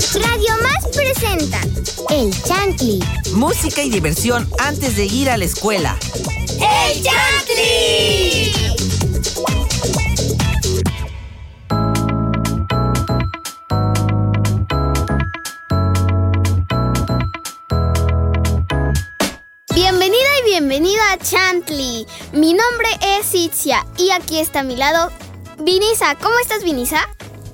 Radio Más presenta El Chantli. Música y diversión antes de ir a la escuela. ¡El Chantli! Bienvenida y bienvenida a Chantli. Mi nombre es Itzia y aquí está a mi lado Vinisa. ¿Cómo estás, Vinisa?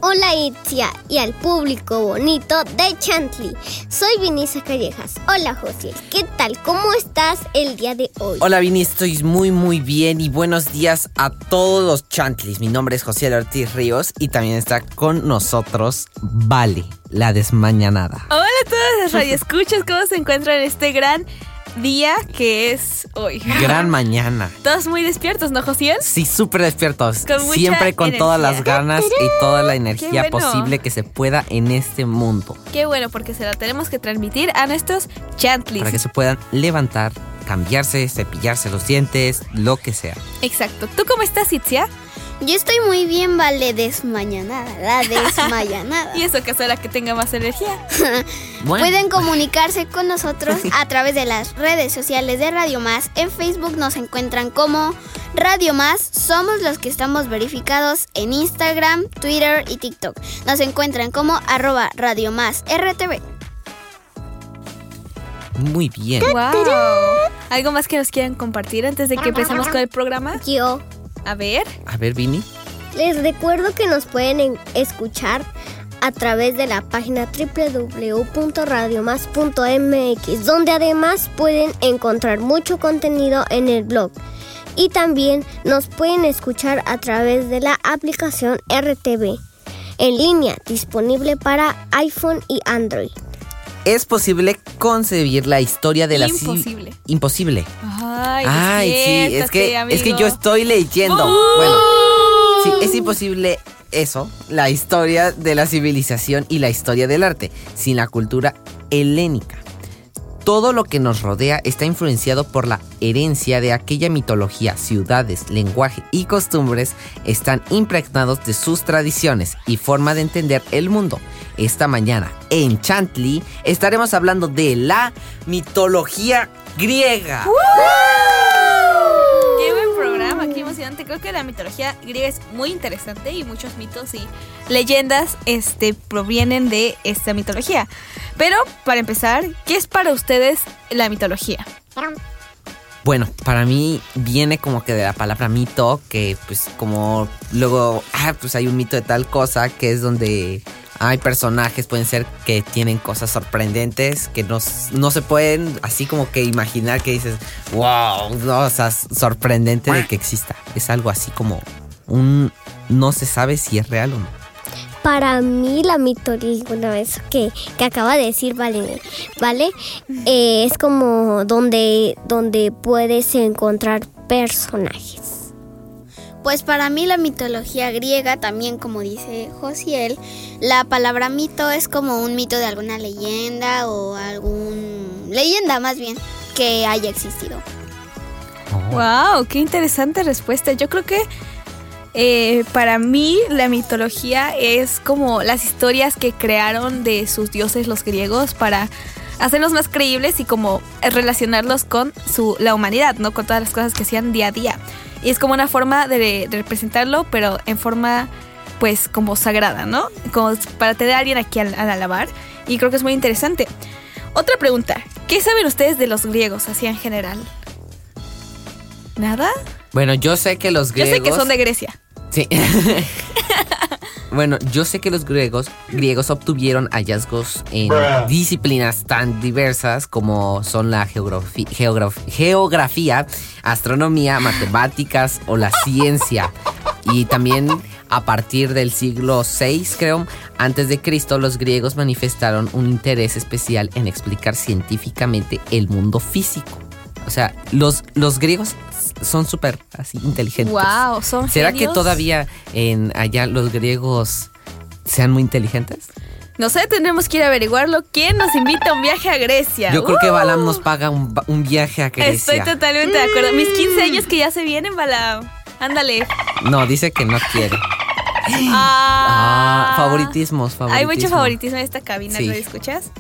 Hola Itzia y al público bonito de Chantley. Soy Vinisa Callejas. Hola José, ¿qué tal? ¿Cómo estás el día de hoy? Hola Vini, estoy muy muy bien y buenos días a todos los Chantlis. Mi nombre es José Ortiz Ríos y también está con nosotros Vale, la desmañanada. Hola a todos los radioescuchas, ¿cómo se encuentran en este gran día que es hoy. Gran mañana. Todos muy despiertos, ¿no, Josiel? Sí, súper despiertos. Con Siempre con energía. todas las ganas y toda la energía bueno. posible que se pueda en este mundo. Qué bueno, porque se la tenemos que transmitir a nuestros chantlis. Para que se puedan levantar, cambiarse, cepillarse los dientes, lo que sea. Exacto. ¿Tú cómo estás, Itzia? Yo estoy muy bien, vale, desmañanada. La desmañanada. Y eso que será que tenga más energía. Bueno, Pueden comunicarse con nosotros a través de las redes sociales de Radio Más. En Facebook nos encuentran como Radio Más. Somos los que estamos verificados en Instagram, Twitter y TikTok. Nos encuentran como arroba Radio Más RTV. muy bien. ¡Wow! ¿Algo más que nos quieran compartir antes de que empecemos con el programa? Yo A ver. A ver, Vini. les recuerdo que nos pueden en- escuchar a través de la página www.radiomas.mx, donde además pueden encontrar mucho contenido en el blog. Y también nos pueden escuchar a través de la aplicación RTV en línea disponible para iPhone y Android. Es posible concebir la historia de la Imposible. Imposible. Ay, Ay, sí, es que, es que yo estoy leyendo. Bueno, sí, es imposible eso, la historia de la civilización y la historia del arte, sin la cultura helénica. Todo lo que nos rodea está influenciado por la herencia de aquella mitología, ciudades, lenguaje y costumbres están impregnados de sus tradiciones y forma de entender el mundo. Esta mañana en Chantley estaremos hablando de la mitología griega. Creo que la mitología griega es muy interesante y muchos mitos y leyendas este, provienen de esta mitología. Pero para empezar, ¿qué es para ustedes la mitología? Bueno, para mí viene como que de la palabra mito, que pues como luego, ah, pues hay un mito de tal cosa, que es donde hay personajes, pueden ser que tienen cosas sorprendentes, que no, no se pueden así como que imaginar que dices, wow, no, o sea, sorprendente de que exista. Es algo así como un, no se sabe si es real o no. Para mí la mitología, bueno, eso que, que acaba de decir, vale, vale, Eh, es como donde, donde puedes encontrar personajes. Pues para mí la mitología griega, también como dice Josiel, la palabra mito es como un mito de alguna leyenda o algún... leyenda más bien que haya existido. Wow, qué interesante respuesta. Yo creo que eh, para mí la mitología es como las historias que crearon de sus dioses los griegos para hacerlos más creíbles y como relacionarlos con su la humanidad, ¿no? Con todas las cosas que hacían día a día. Y es como una forma de, de representarlo, pero en forma pues como sagrada, ¿no? Como para tener a alguien aquí al, al alabar. Y creo que es muy interesante. Otra pregunta, ¿qué saben ustedes de los griegos así en general? ¿Nada? Bueno, yo sé que los Yo griegos... sé que son de Grecia. Sí. bueno, yo sé que los griegos, griegos obtuvieron hallazgos en disciplinas tan diversas como son la geografía, astronomía, matemáticas o la ciencia. Y también a partir del siglo VI, creo, antes de Cristo, los griegos manifestaron un interés especial en explicar científicamente el mundo físico. O sea, los, los griegos son súper así inteligentes. Wow, son ¿Será que todavía en allá los griegos sean muy inteligentes? No sé, tendremos que ir a averiguarlo. ¿Quién nos invita a un viaje a Grecia? Yo creo que ¡Uh! Balam nos paga un, un viaje a Grecia. Estoy totalmente de acuerdo. Mis 15 años que ya se vienen, Balam. Ándale. No, dice que no quiere. Ah, favoritismos, favoritismos. Hay mucho favoritismo en esta cabina, Sí. ¿lo escuchas?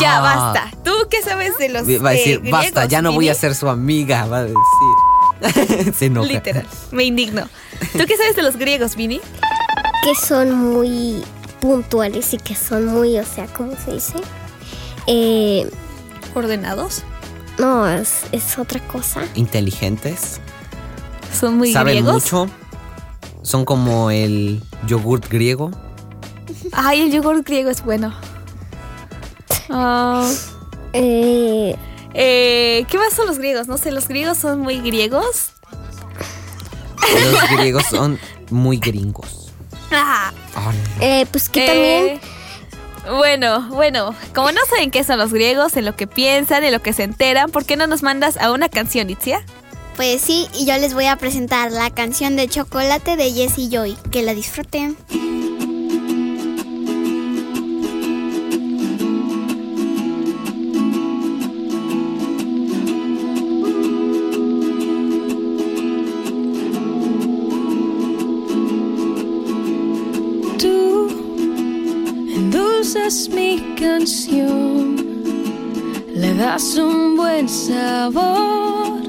Ya, Ah. basta. ¿Tú qué sabes de los Va a eh, decir, basta, griegos, ya no voy a ser su amiga, va a decir. Se enoja. Literal, me indigno. ¿Tú qué sabes de los griegos, Vini? Que son muy puntuales y que son muy, o sea, ¿cómo se dice? Eh, ¿Ordenados? no, es, es otra cosa. Inteligentes, ¿Son muy saben griegos? mucho, son como el yogurt griego. Ay, el yogur griego es bueno. Ah, Eh, eh, ¿Qué más son los griegos? No sé, los griegos son muy griegos. Los griegos son muy gringos. Ah, Ah, no. eh, pues que eh, también Bueno, bueno, como no saben qué son los griegos, en lo que piensan, en lo que se enteran, ¿por qué no nos mandas a una canción, Itzia? Pues sí, y yo les voy a presentar la canción de chocolate de Jessie Joy. Que la disfruten. Endulzas mi canción, le das un buen sabor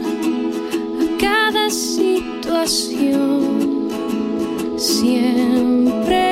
a cada situación. Siempre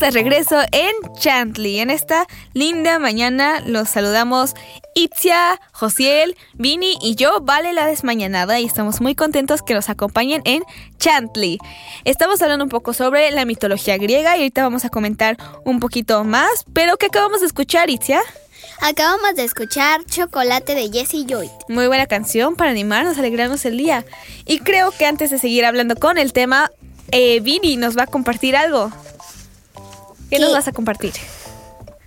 Estamos de regreso en Chantley. En esta linda mañana los saludamos Itzia, Josiel, Vini y yo, Vale la Desmañanada, y estamos muy contentos que nos acompañen en Chantley. Estamos hablando un poco sobre la mitología griega y ahorita vamos a comentar un poquito más, pero ¿qué acabamos de escuchar, Itzia? Acabamos de escuchar Chocolate de Jessie Joy. Muy buena canción para animarnos, alegrarnos el día. Y creo que antes de seguir hablando con el tema, eh, Vini nos va a compartir algo. ¿Qué nos vas a compartir?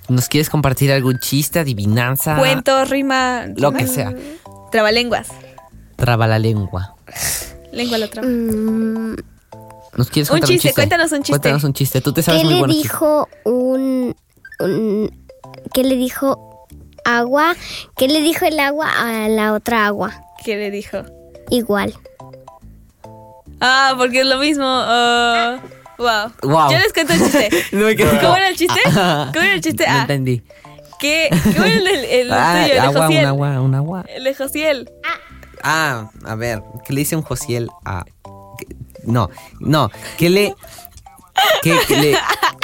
¿Nos quieres compartir algún chiste, adivinanza? Cuento, rima. Lo rima? que sea. Trabalenguas. Traba la lengua. Lengua la traba. Mm, ¿Nos quieres Un contar chiste, cuéntanos un chiste. Cuéntanos un chiste. Tú te sabes ¿Qué muy le dijo un, un- ¿Qué le dijo agua? ¿Qué le dijo el agua a la otra agua? ¿Qué le dijo? Igual. Ah, porque es lo mismo. ah, wow. Wow. Yo les cuento el chiste. No me quedé- ¿Cómo era el chiste? ¿Cómo era el chiste? No Ah, entendí. ¿qué, ¿Cómo era el, el, el Ah, tuyo, el de agua, un agua, un agua. El de Josiel. Ah, a ver, ¿qué le dice un Josiel a... No, no, ¿qué le... Que, que le,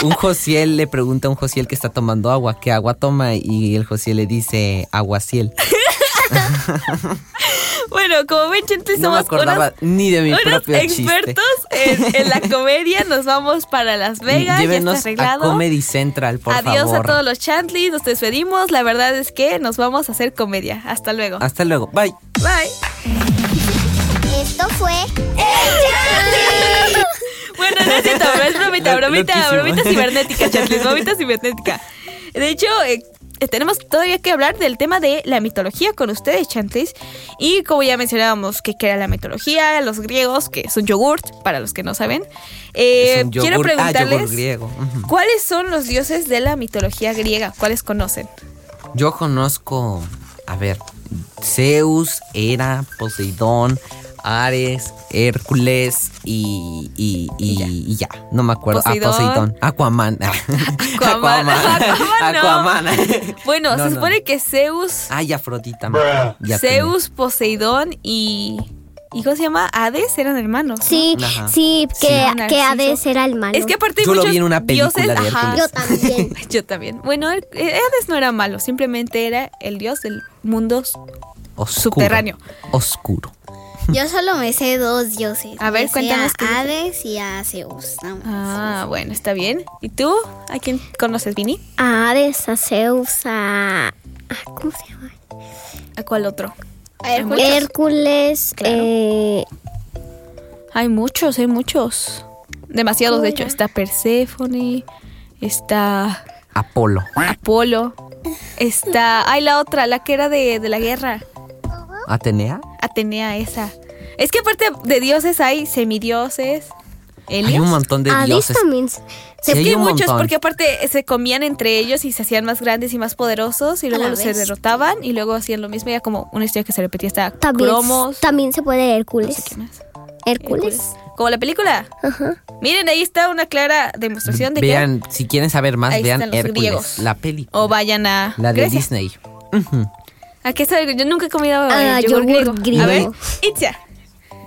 un Josiel le pregunta a un Josiel que está tomando agua, ¿qué agua toma? Y el Josiel le dice aguaciel. Bueno, como ven, gente, No me somos acordaba unos, ni de mi unos propio expertos en, en la comedia. Nos vamos para Las chiste. Vegas. Llévenos ya está a arreglado. Comedy Central, por Adiós favor. a todos los Chantley. Nos despedimos. La verdad es que nos vamos a hacer comedia. Hasta luego. Hasta luego, bye. Bye. Esto fue Bueno, no es cierto, es bromita, bromita, Loquísimo. bromita cibernética, Chantley, bromita cibernética. De hecho, eh, tenemos todavía que hablar del tema de la mitología con ustedes, Chantlis. Y como ya mencionábamos, que era la mitología, los griegos, que es un yogurt, para los que no saben. Eh, quiero ah, preguntarles. ¿cuáles son los dioses de la mitología griega? ¿Cuáles conocen? Yo conozco, a ver, Zeus, Hera, Poseidón, Ares, Hércules y, y, y- y ya. No me acuerdo. Poseidón. Ah, Poseidón. Aquaman. Aquaman. Aquaman no. Aquaman. Bueno, No, se no. supone que Zeus, Ay, Afrodita. Ya Zeus, Poseidón y... ¿Y cómo se llama? Hades eran hermanos. ¿no? Sí, Ajá. sí, que, Sí. que. Hades era el malo. Es que aparte Yo lo vi en una película dioses, de ajá. Yo también. Yo también. Bueno, el- Hades no era malo, simplemente era el dios del mundo. Oscuro. Subterráneo. Oscuro. Yo solo me sé dos dioses. A ver, Me cuéntanos A Hades y a Zeus. Ah, bueno, está bien. ¿Y tú? ¿A quién conoces, Vini? A Hades, a Zeus, a... a- ¿Cómo se llama? ¿A cuál otro? A. Hércules, Claro. eh, Hay muchos, hay muchos. Demasiados, de hecho. Está Perséfone, está Apolo. Apolo, está... Ay, la otra, la que era de, de la guerra. Atenea. Atenea, esa. Es que aparte de dioses hay semidioses. Hay Helios. un montón de dioses. también. se- Sí, es hay que hay un muchos, montón. porque aparte se comían entre ellos y se hacían más grandes y más poderosos y luego la se vez. derrotaban y luego hacían lo mismo. Era como una historia que se repetía hasta También, cromos. también se puede no Hércules. sé qué más. Hércules. Como la película. Ajá. Miren, ahí está una clara demostración de Vean, si quieren saber más, Ahí vean están los Hércules. griegos. La que. película. O vayan a. La de Grecia. Disney. Ujú. ¿A qué sabe? Yo nunca he comido eh, Ah, yogur, yogur griego. A ver, griego. Itzia.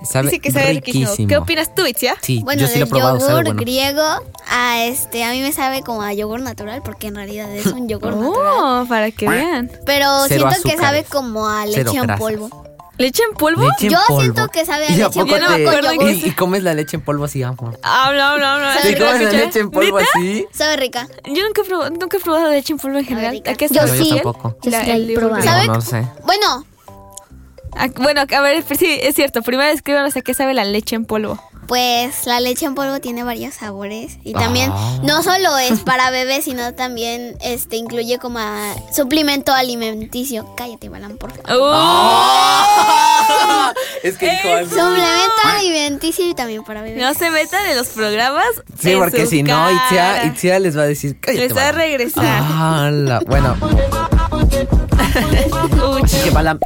Sabe Dice que sabe riquísimo. riquísimo. ¿Qué opinas tú, Itzia? Sí, Bueno, yo sí lo he del probado, sabe yogur bueno. griego, a este, a mí me sabe como a yogur natural porque en realidad es un yogur natural. Oh, para que vean. Pero Cero siento que azúcares. sabe como a Cero leche en grasas. polvo. ¿Leche en polvo? Leche en Yo polvo. siento que sabe a ¿Y leche en polvo no me acuerdo y, y comes la leche en polvo así, amor? Habla, habla, habla. ¿Sí ¿Te Rica, comes la leche en polvo así? Sabe rica. Yo nunca he probado, nunca he probado leche en polvo en general. rica. ¿A qué Yo sabe? Yo sí, tampoco. Yo La- sí la el he probado. ¿Sabe? No, no sé. Bueno, Ah, bueno, a ver, sí, es cierto. Primero escríbanos a qué sabe la leche en polvo. Pues la leche en polvo tiene varios sabores y también Ah. no solo es para bebés, sino también este incluye como a suplemento alimenticio. Cállate, Balan, por favor. Ah. es que dijo algo. Suplemento alimenticio y también para bebés. No se metan en los programas. Sí, en porque su si no. Itzia, Itzia les va a decir, cállate. Les va a Balam". regresar. ¡Hala! Bueno, Uy, que Balam.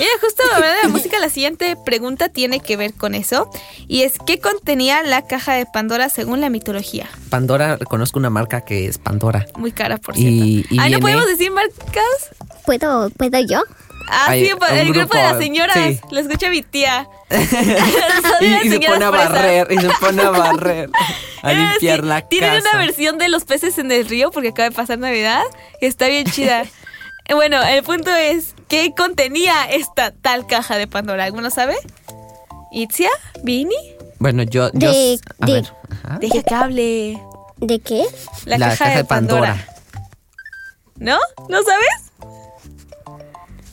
Mira, justo hablando de la música, la siguiente pregunta tiene que ver con eso. Y es, ¿qué contenía la caja de Pandora según la mitología? Pandora, conozco una marca que es Pandora. Muy cara, por cierto. y Ay, ¿no viene- podemos decir marcas? ¿Puedo, ¿Puedo yo? Ah, Hay sí, el grupo de las señoras. sí. Lo escucha mi tía. Y, se pone a barrer, y se pone a barrer, a limpiar sí, la Tienen casa. una versión de los peces en el río porque acaba de pasar Navidad. que Está bien chida. Eh, bueno, el punto es, ¿qué contenía esta tal caja de Pandora? ¿Alguno sabe? ¿Itzia? ¿Vini? Bueno, yo, yo De- a de- ver, ajá. Deja que hable. ¿De qué? La, caja, de Pandora. ¿No? ¿No sabes?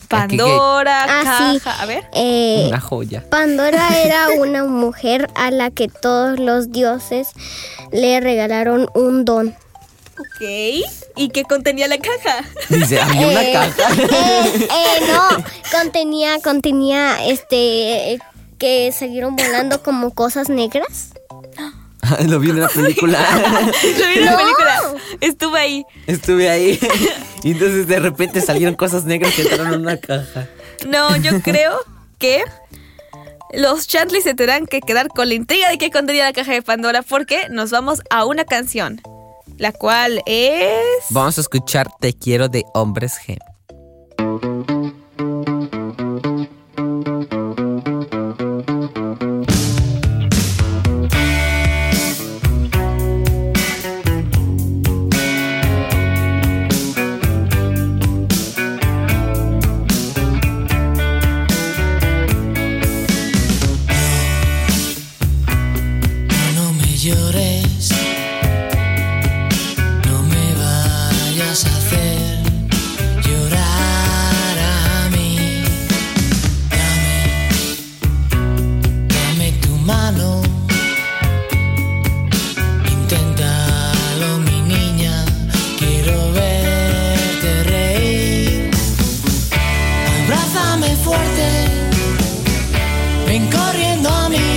Pandora, Ah, sí. caja. A ver. Eh, Una joya. Pandora era una mujer a la que todos los dioses le regalaron un don. Ok. ¿Y qué contenía la caja? Dice, había una Eh, caja. eh, eh, no, contenía, contenía, este, eh, que salieron volando como cosas negras. Lo vi en una película. Lo vi en la No. película. Estuve ahí. Estuve ahí. Y entonces de repente salieron cosas negras que entraron en una caja. No, yo creo que los Chantley se tendrán que quedar con la intriga de qué contenía la caja de Pandora porque nos vamos a una canción, la cual es... Vamos a escuchar Te quiero de Hombres G. Abrázame fuerte, ven corriendo a mí.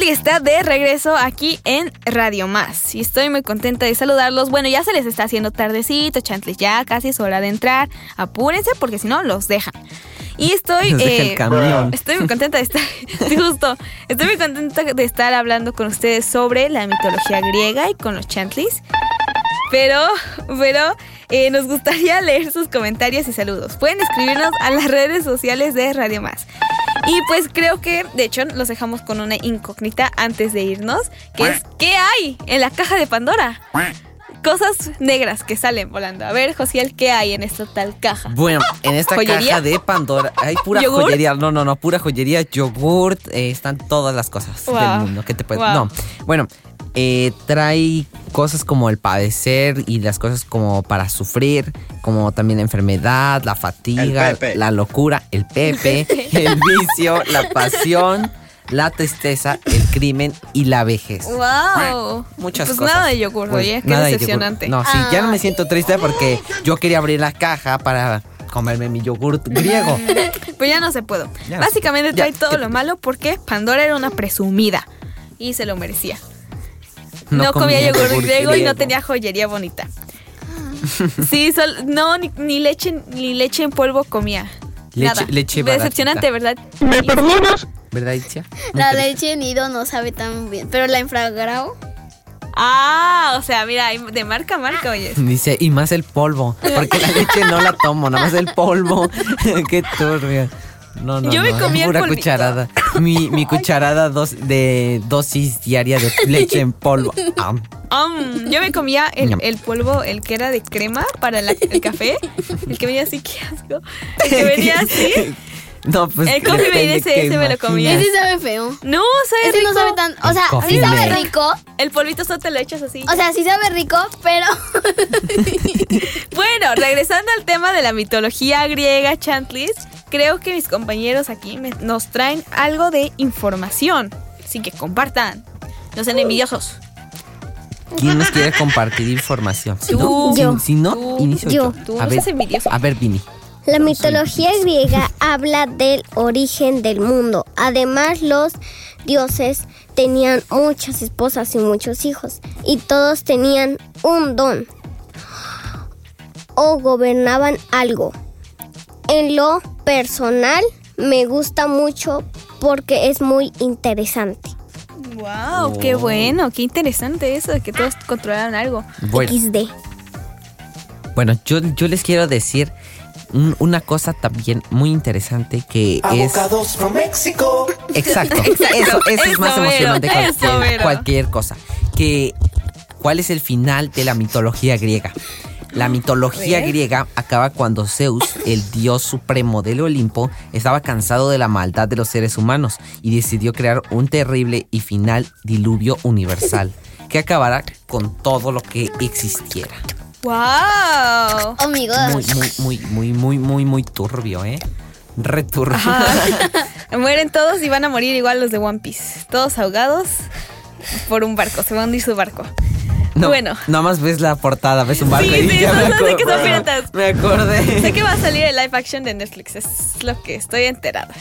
Chantley está de regreso aquí en Radio Más y estoy muy contenta de saludarlos. Bueno, ya se les está haciendo tardecito, Chantley, ya casi es hora de entrar. Apúrense porque si no los dejan. Y estoy, eh, estoy muy contenta de estar, justo, estoy muy contenta de estar hablando con ustedes sobre la mitología griega y con los Chantleys. Pero, pero eh, nos gustaría leer sus comentarios y saludos. Pueden escribirnos a las redes sociales de Radio Más. Y pues creo que, de hecho, los dejamos con una incógnita antes de irnos, que es ¿qué hay en la caja de Pandora? Cosas negras que salen volando. A ver, Josiel, ¿qué hay en esta tal caja? Bueno, en esta ¿Joyería? caja de Pandora hay pura joyería. No, no, no, pura joyería, yogurt, eh, están todas las cosas Wow. del mundo que te puedes. Wow. No, bueno, eh, trae cosas como el padecer y las cosas como para sufrir, como también la enfermedad, la fatiga, la locura, el pepe, el vicio, la pasión, la tristeza, el crimen y la vejez. ¡Wow! Muchas pues cosas. nada de yogur, Pues, oye, de yogur. decepcionante. No, sí, ya no me siento triste porque yo quería abrir la caja para comerme mi yogurt griego. Pues ya no se puedo. Ya no. Básicamente Ya, trae todo ¿qué lo malo porque Pandora era una presumida y se lo merecía. No, No comía, comía yogur yogur griego y no tenía joyería bonita. Sí, sol- no, ni, ni leche ni leche en polvo comía. Leche- Nada. leche Decepcionante, ¿verdad? ¿Verdad, Itzia? La leche nido no sabe tan bien, pero la infragrao. Ah, o sea, mira, de marca a marca, oye. Dice, y más el polvo, porque la leche no la tomo, nada más el polvo. Qué turbio. No, no, Yo me no, comí el pura polvito. cucharada. Mi, mi cucharada dos, de dosis diaria de leche en polvo. Ah, Um, yo me comía el, el polvo, el que era de crema para la- el café. El que venía así, qué asco. El que venía así. No, pues El coffee mate ese- ese me lo comía. Ese sabe feo. No, sabe Ese rico. no sabe tan. O sea, sí sabe rico. El polvito solo te lo echas así. O sea, sí sabe rico, pero. Bueno, regresando al tema de la mitología griega, Chantlis, creo que mis compañeros aquí me- nos traen algo de información. Así que compartan. No sean envidiosos. ¿Quién nos quiere compartir información? Si Tú. no, si- Yo. si, no Tú. inicio Yo. yo. Tú a no ver, envidioso. a ver, Vini. La mitología griega habla del origen del mundo. Además, los dioses tenían muchas esposas y muchos hijos, y todos tenían un don o gobernaban algo. En lo personal, me gusta mucho porque es muy interesante. Wow, qué bueno, qué interesante eso de que todos controlaran algo. Bueno, XD. bueno yo, yo les quiero decir un- una cosa también muy interesante que es... Avocados from Mexico. Exacto. Exacto, Eso, eso es más emocionante que cualquier, cualquier cosa. Que, ¿Cuál es el final de la mitología griega? La mitología ver. griega acaba cuando Zeus, el dios supremo del Olimpo, estaba cansado de la maldad de los seres humanos y decidió crear un terrible y final diluvio universal que acabará con todo lo que existiera. Wow. Oh my Muy, muy, muy, muy, muy, muy, muy turbio, ¿eh? Re turbio. Mueren todos y van a morir igual los de One Piece. Todos ahogados por un barco. Se va a hundir su barco. No, Bueno. Nada más ves la portada, ves un barco Sí, y sí, ya me de que son acordé. piratas. Me acordé. Sé que va a salir el live action de Netflix. Es lo que estoy enterada.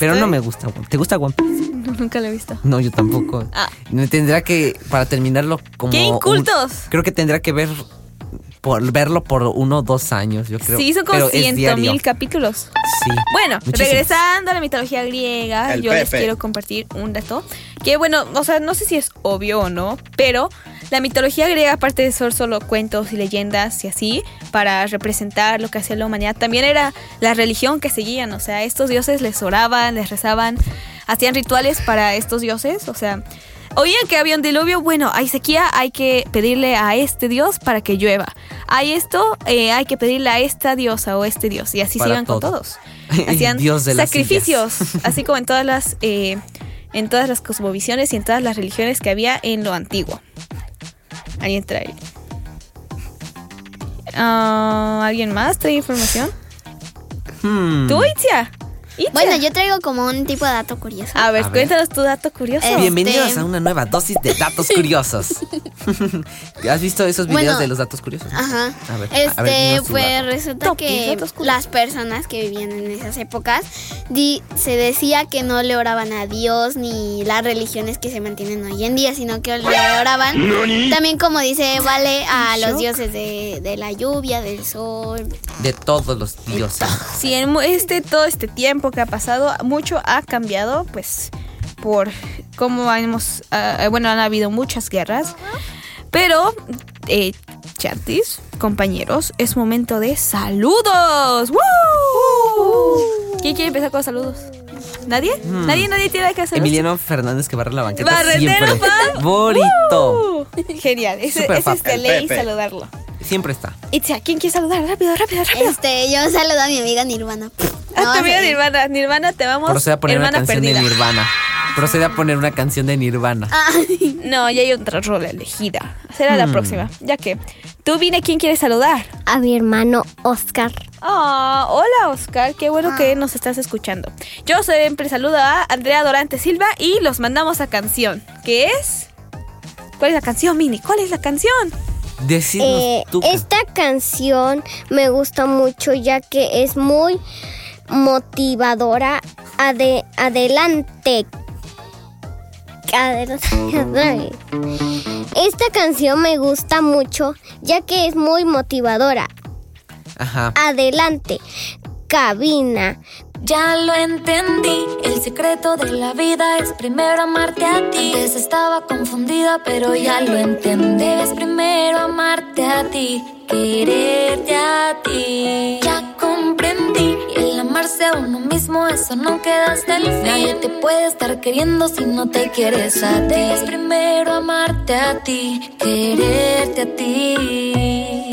Pero no me gusta. ¿Te gusta One Piece? No, nunca lo he visto. No, yo tampoco. Ah. Me Tendría que, para terminarlo como... ¡Qué un- incultos! creo que tendría que ver, por verlo por uno o dos años, yo creo. sí, son como Pero es 100 diario. mil capítulos. Sí. Bueno, regresando a la mitología griega, El yo les quiero compartir un dato. Que bueno, o sea, no sé si es obvio o no, pero la mitología griega, aparte de ser solo cuentos y leyendas y así, para representar lo que hacía la humanidad, también era la religión que seguían. O sea, estos dioses les oraban, les rezaban, hacían rituales para estos dioses. O sea, oían que había un diluvio, bueno, hay sequía, hay que pedirle a este dios para que llueva. Hay esto, eh, hay que pedirle a esta diosa o este dios. Y así Para sigan con todo. todos. Hacían Dios de las sacrificios, así como en todas las eh, en todas las cosmovisiones y en todas las religiones que había en lo antiguo. ¿Alguien trae? Ah, ¿Alguien más trae información? Hmm. ¿Tú, Itzia? Bueno, yo traigo como un tipo de dato curioso. A ver, A ver. cuéntanos tu dato curioso. Eh, Bienvenidos Este- a una nueva dosis de datos curiosos. ¿Has visto esos videos Bueno. de los datos curiosos? Ajá. A ver, a este, ver, dinos tu pues dato. resulta Top que las personas que vivían en esas épocas di- se decía que no le oraban a Dios ni las religiones que se mantienen hoy en día, sino que le oraban también como dice Vale a los dioses de, de la lluvia, del sol. De todos los dioses. Sí, en este, todo este tiempo que ha pasado, mucho ha cambiado, pues, por cómo hemos, ah, bueno, han habido muchas guerras. Pero, eh, chantis, compañeros, es momento de saludos. ¡Woo! ¿Quién quiere empezar con los saludos? ¿Nadie? ¿Nadie? ¿Nadie tiene que hacer Emiliano Fernández que barre la banqueta Barrendero siempre. fan. Bonito. Genial, ese, es de ley saludarlo. Siempre está. Itzia, ¿quién quiere saludar? Rápido, rápido, rápido. Este, yo saludo a mi amiga Nirvana. Ah, No, tu amiga sí. Nirvana. Nirvana, te vamos. Procede a poner una canción perdida. de Nirvana. Procede a poner una canción de Nirvana. Ay, No, ya hay otra rola elegida. Será la Hmm. próxima. Ya que tú vine, ¿quién quiere saludar? A mi hermano Oscar. Ah, hola Oscar, qué bueno que nos estás escuchando. Yo siempre saludo a Andrea Dorante Silva y los mandamos a canción. ¿Qué es? ¿Cuál es la canción, Mini? ¿Cuál es la canción? Decirnos Eh, tú. esta canción me gusta mucho ya que es muy motivadora. Ade- adelante. Adelante. Esta canción me gusta mucho ya que es muy motivadora. Ajá. Adelante. Cabina. Ya lo entendí, el secreto de la vida es primero amarte a ti. Antes estaba confundida, pero ya lo entendí. Es primero amarte a ti, quererte a ti. Ya comprendí, el amarse a uno mismo, eso no queda hasta el fin. Nadie te puede estar queriendo si no te quieres a ti. Es primero amarte a ti, quererte a ti.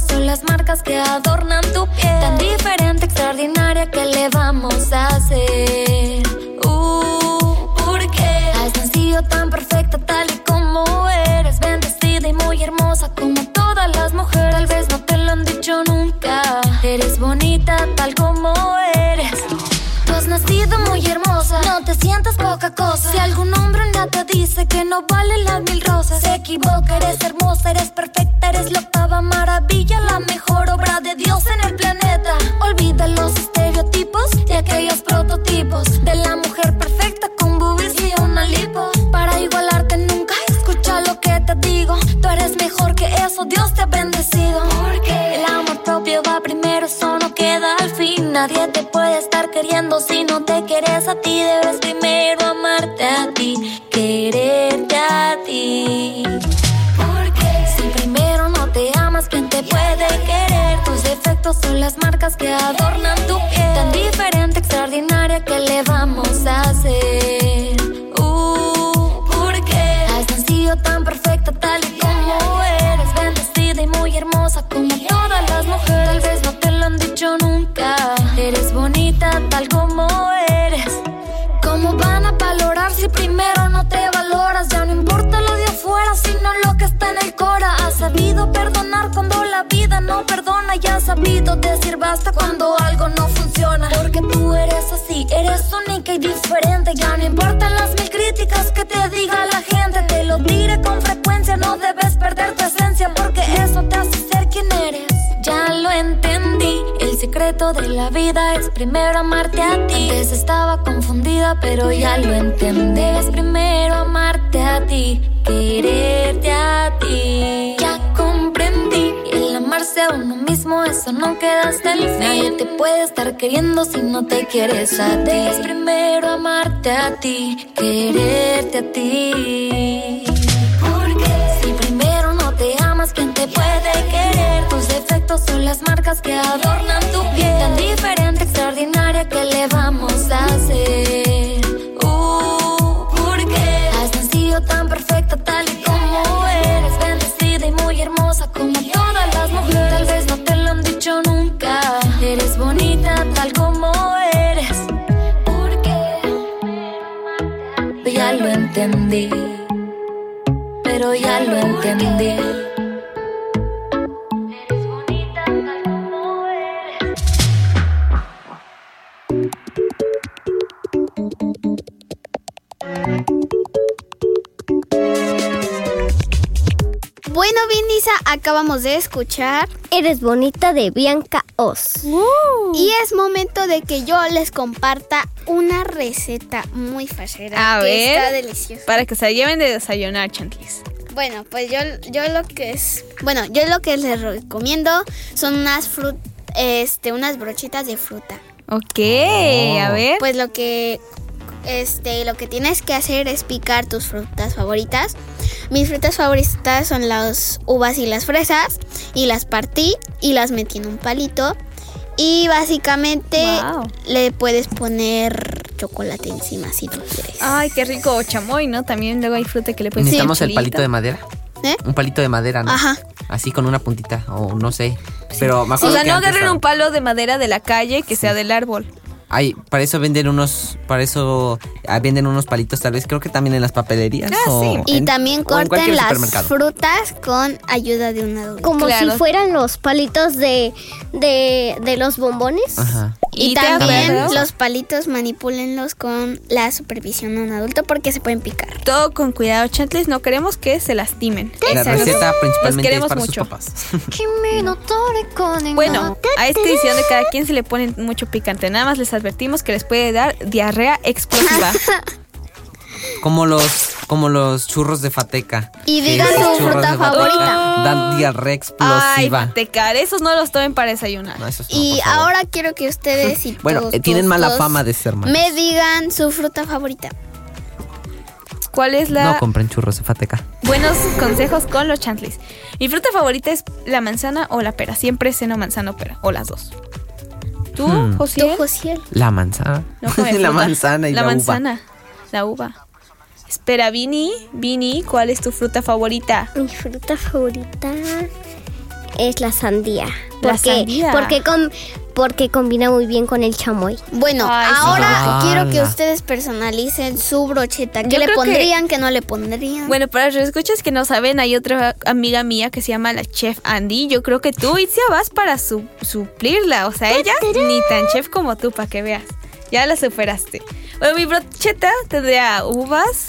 Son las marcas que adornan tu piel. Tan diferente, extraordinaria, que le vamos a hacer? Uh, porque has nacido tan perfecta, tal y como eres. Bendecida y muy hermosa, como todas las mujeres. Tal vez no te lo han dicho nunca. Eres bonita, tal como eres. Tú has nacido muy hermosa, no te sientas poca cosa. Si algún hombre un te dice que no vale las mil rosas, se equivoca, eres hermosa, eres perfecta, eres la octava maravilla, la mejor obra de Dios en el planeta. Olvida los estereotipos de aquellos prototipos de la mujer perfecta con boobies y una lipo. Para igualarte nunca, escucha lo que te digo. Tú eres mejor que eso, Dios te ha bendecido. Porque el amor propio va primero, eso no queda al fin. Nadie te si no te quieres a ti. Debes primero amarte a ti, quererte a ti. Porque si primero no te amas, ¿quién te puede querer? Tus defectos son las marcas que adornan tu piel. Tan diferente, has sabido decir basta cuando algo no funciona. Porque tú eres así, eres única y diferente. Ya no importan las mil críticas que te diga la gente. Te lo diré con frecuencia, no debes perder tu esencia. Porque eso te hace ser quien eres. Ya lo entendí, el secreto de la vida es primero amarte a ti. Antes estaba confundida, pero ya lo entendí. Es primero amarte a ti, quererte a ti. Eso no queda hasta el fin. Nadie te puede estar queriendo si no te quieres a ti. Es primero amarte a ti, quererte a ti. Porque si primero no te amas, ¿quién te puede querer? Tus defectos son las marcas que adornan tu piel. Tan diferente, extraordinaria, que le vamos pero ya lo entendí. Vinisa, acabamos de escuchar Eres bonita de Bianca Oz. y es momento de que yo les comparta una receta muy fachera. A que ver. Está deliciosa. Para que se lleven de desayunar, Chantlis. Bueno, pues yo, yo lo que es, bueno, yo lo que les recomiendo son unas frut, este, unas brochitas de fruta. Ok, Oh. a ver. Pues lo que, este, lo que tienes que hacer es picar tus frutas favoritas. Mis frutas favoritas son las uvas y las fresas y las partí y las metí en un palito. Y básicamente Wow. le puedes poner chocolate encima si tú quieres. Ay, qué rico. O chamoy, ¿no? También luego hay fruta que le puedes Necesitamos el palito de madera. ¿Eh? Un palito de madera, ¿no? Ajá. Así con una puntita, o no sé. Pero me O acuerdo sea, que no agarren estaba- un palo de madera de la calle que sea del árbol. Ay, para eso venden unos, para eso ah, venden unos palitos tal vez, creo que también en las papelerías. Ah, o sí. Y en- también corten las frutas con ayuda de un adulto. Como Claro. si fueran los palitos de, de, de los bombones. Ajá. Y, ¿Y te también los palitos manipúlenlos con la supervisión de un adulto porque se pueden picar. Todo con cuidado, Chantlis. No queremos que se lastimen. La Exacto. receta principalmente es queremos para mucho. sus papás. Bueno, a esta edición de cada quien se le pone mucho picante. Nada más les advertimos que les puede dar diarrea explosiva. como los como los churros de fateca. Y digan su fruta favorita. Dan diarrea Ay, explosiva. tecar, esos no los tomen para desayunar. No, esos no, Y ahora quiero que ustedes y Bueno, todos, tienen mala fama de ser malos. Me digan su fruta favorita. ¿Cuál es la No compren churros de fateca. buenos consejos con los chantlis? Mi fruta favorita es la manzana o la pera. Siempre ceno manzana o pera, o las dos. ¿Tú, Hmm. Josiel? Tú, Josiel. La manzana. No la manzana y la, la uva. manzana, la uva. Espera, Vini, Vini, ¿cuál es tu fruta favorita? Mi fruta favorita es la sandía. La Porque, sandía. Porque, com- porque combina muy bien con el chamoy. Bueno, Ay, ahora quiero que ustedes personalicen su brocheta. ¿Qué Yo le creo que- pondrían? ¿Qué no le pondrían? Bueno, para los escuchas que no saben, hay otra amiga mía que se llama la chef Andy. Yo creo que tú, Itzia, vas para su- suplirla. O sea, ella ni tan chef como tú, para que veas. Ya la superaste. Bueno, mi brocheta tendría uvas,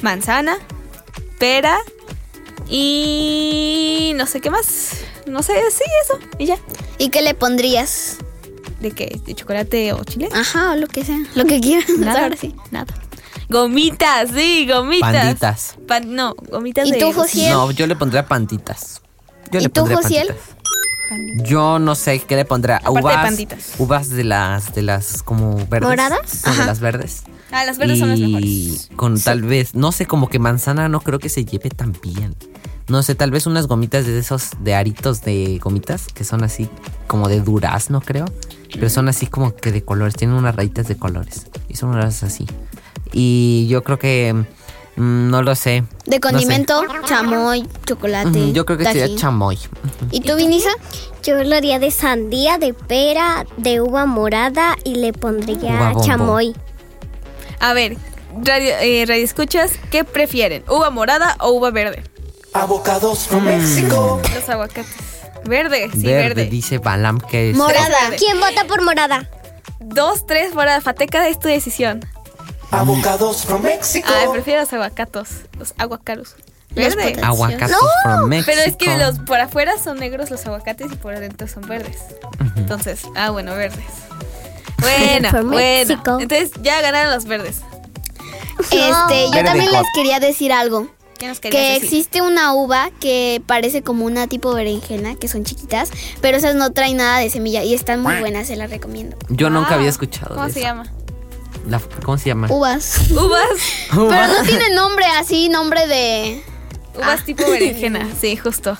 manzana, pera y no sé qué más. No sé, sí, eso. Y ya. ¿Y qué le pondrías? ¿De qué? ¿De chocolate o chile? Ajá, o lo que sea. Lo que quieran. Nada, Ahora sí. Nada. Gomitas, sí, gomitas. Panditas. Pan- no, gomitas ¿Y de... tú, Josiel? No, yo le pondría panditas. Yo ¿Y le tú, pondría Josiel? panditas. Yo no sé qué le pondrá. Aparte de uvas. panditas. Uvas de las de las como verdes. ¿Moradas? No, de Ajá. las verdes. Ah, las verdes son las Y mejores. con tal vez, no sé, como que manzana no creo que se lleve tan bien. No sé, tal vez unas gomitas de esos de aritos de gomitas que son así como de durazno, creo. Pero son así como que de colores, tienen unas rayitas de colores. Y son unas así. Y yo creo que mm, no lo sé. De No sé. condimento, chamoy, chocolate. Yo creo que sería chamoy. ¿Y tú, Vinisa? Yo lo haría de sandía, de pera, de uva morada y le pondría chamoy. A ver, radio, eh, radio escuchas, ¿qué prefieren? ¿Uva morada o uva verde? Avocados from Mexico. Los aguacates. Verde, sí, verde, verde. dice Balam que es. Morada. ¿Quién vota por morada? Dos, tres morada. Fateca es tu decisión. Avocados from Mexico. Ah, prefiero los aguacatos. Los aguacaros. Verde. Aguacatos from Mexico. Pero es que los por afuera son negros los aguacates y por adentro son verdes. Entonces, ah, bueno, verdes. Bueno, bueno. Mexico. Entonces ya ganaron los verdes. Este, yo Verde también hot. les quería decir algo. ¿Qué nos querías Que decir? existe una uva que parece como una tipo berenjena, que son chiquitas, pero esas no traen nada de semilla y están muy buenas, se las recomiendo. Yo nunca había escuchado. ¿Cómo de se esa. llama? La- ¿Cómo se llama? Uvas. Uvas. Pero no tiene nombre así, nombre de... Uvas tipo berenjena, sí, justo.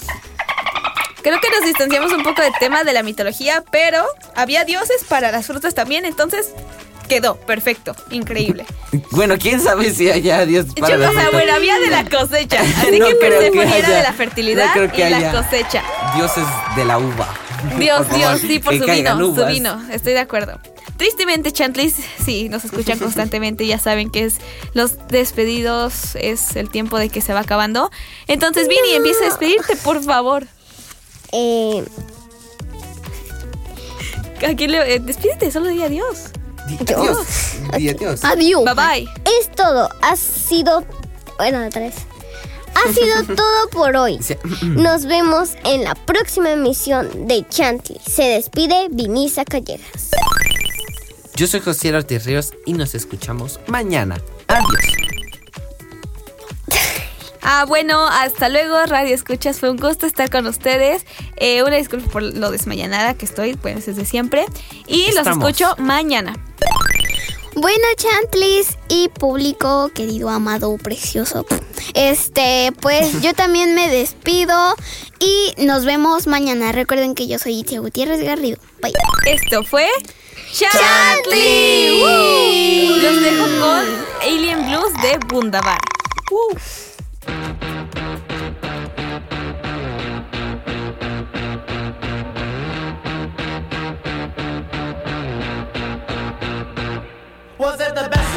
Creo que nos distanciamos un poco del tema de la mitología, pero había dioses para las frutas también, entonces quedó perfecto, increíble. Bueno, quién sabe si haya Dios para Yo, la o sea, fruta. bueno, había de la cosecha, así No que Persephone era haya- de la fertilidad no creo que y la haya cosecha. Dioses de la uva. Dios, Dios, sí, por que su vino, su vino, estoy de acuerdo. Tristemente, Chantlis, sí, nos escuchan constantemente, ya saben que es los despedidos, es el tiempo de que se va acabando. Entonces, Vini, empieza a despedirte, por favor. Eh, Aquí le, eh, despídete, solo di adiós. Di Adiós. Di adiós. Adiós. Bye bye. es todo. Ha sido. Bueno, otra vez. Ha sido todo por hoy. Sí. Nos vemos en la próxima emisión de Chantley. Se despide Vinisa Callejas. Yo soy José Ortiz Ríos y nos escuchamos mañana. Adiós. Ah, bueno, hasta luego, Radio Escuchas. Fue un gusto estar con ustedes. Eh, una disculpa por lo desmañanada que estoy, pues desde siempre. Y los escucho mañana. Bueno, Chantlis y público querido, amado, precioso. Este, pues yo también me despido y nos vemos mañana. Recuerden que yo soy Itzia Gutiérrez Garrido. Bye. Esto fue Chantley. ¡Woo! Los dejo con Alien Blues de Bundabar. ¡Woo! Was it the best